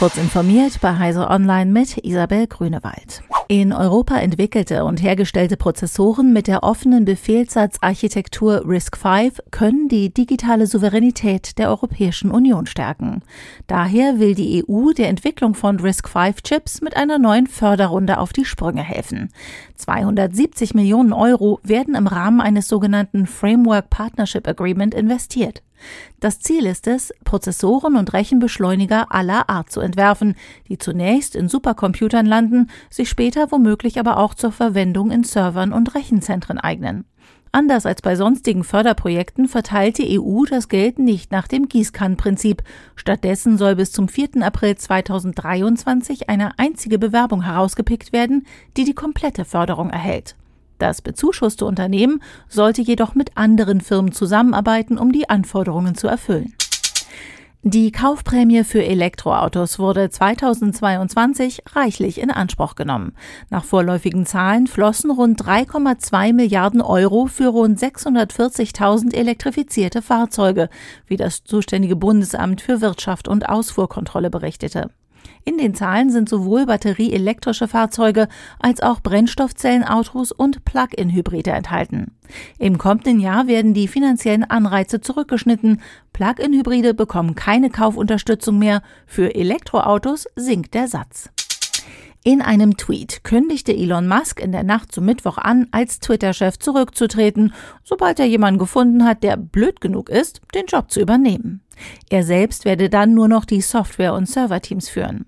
Kurz informiert bei Heise Online mit Isabel Grünewald. In Europa entwickelte und hergestellte Prozessoren mit der offenen Befehlssatzarchitektur RISC-V können die digitale Souveränität der Europäischen Union stärken. Daher will die EU der Entwicklung von RISC-V-Chips mit einer neuen Förderrunde auf die Sprünge helfen. 270 Millionen Euro werden im Rahmen eines sogenannten Framework Partnership Agreement investiert. Das Ziel ist es, Prozessoren und Rechenbeschleuniger aller Art zu entwerfen, die zunächst in Supercomputern landen, sich später womöglich aber auch zur Verwendung in Servern und Rechenzentren eignen. Anders als bei sonstigen Förderprojekten verteilt die EU das Geld nicht nach dem Gießkannenprinzip. Stattdessen soll bis zum 4. April 2023 eine einzige Bewerbung herausgepickt werden, die die komplette Förderung erhält. Das bezuschusste Unternehmen sollte jedoch mit anderen Firmen zusammenarbeiten, um die Anforderungen zu erfüllen. Die Kaufprämie für Elektroautos wurde 2022 reichlich in Anspruch genommen. Nach vorläufigen Zahlen flossen rund 3,2 Milliarden Euro für rund 640.000 elektrifizierte Fahrzeuge, wie das zuständige Bundesamt für Wirtschaft und Ausfuhrkontrolle berichtete. In den Zahlen sind sowohl batterieelektrische Fahrzeuge als auch Brennstoffzellenautos und Plug-in-Hybride enthalten. Im kommenden Jahr werden die finanziellen Anreize zurückgeschnitten. Plug-in-Hybride bekommen keine Kaufunterstützung mehr. Für Elektroautos sinkt der Satz. In einem Tweet kündigte Elon Musk in der Nacht zum Mittwoch an, als Twitter-Chef zurückzutreten, sobald er jemanden gefunden hat, der blöd genug ist, den Job zu übernehmen. Er selbst werde dann nur noch die Software- und Serverteams führen.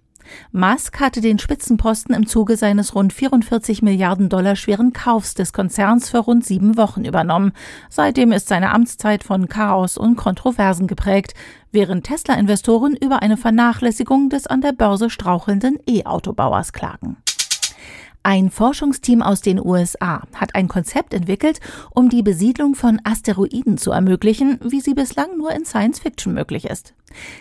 Musk hatte den Spitzenposten im Zuge seines rund 44 Milliarden Dollar schweren Kaufs des Konzerns für rund sieben Wochen übernommen. Seitdem ist seine Amtszeit von Chaos und Kontroversen geprägt, während Tesla-Investoren über eine Vernachlässigung des an der Börse strauchelnden E-Autobauers klagen. Ein Forschungsteam aus den USA hat ein Konzept entwickelt, um die Besiedlung von Asteroiden zu ermöglichen, wie sie bislang nur in Science Fiction möglich ist.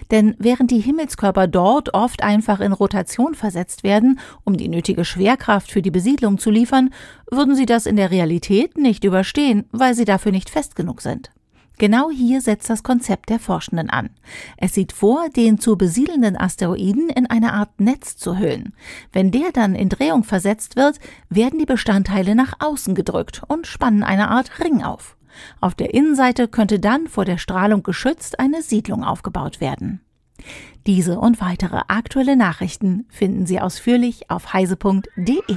Denn während die Himmelskörper dort oft einfach in Rotation versetzt werden, um die nötige Schwerkraft für die Besiedlung zu liefern, würden sie das in der Realität nicht überstehen, weil sie dafür nicht fest genug sind. Genau hier setzt das Konzept der Forschenden an. Es sieht vor, den zu besiedelnden Asteroiden in eine Art Netz zu hüllen. Wenn der dann in Drehung versetzt wird, werden die Bestandteile nach außen gedrückt und spannen eine Art Ring auf. Auf der Innenseite könnte dann vor der Strahlung geschützt eine Siedlung aufgebaut werden. Diese und weitere aktuelle Nachrichten finden Sie ausführlich auf heise.de.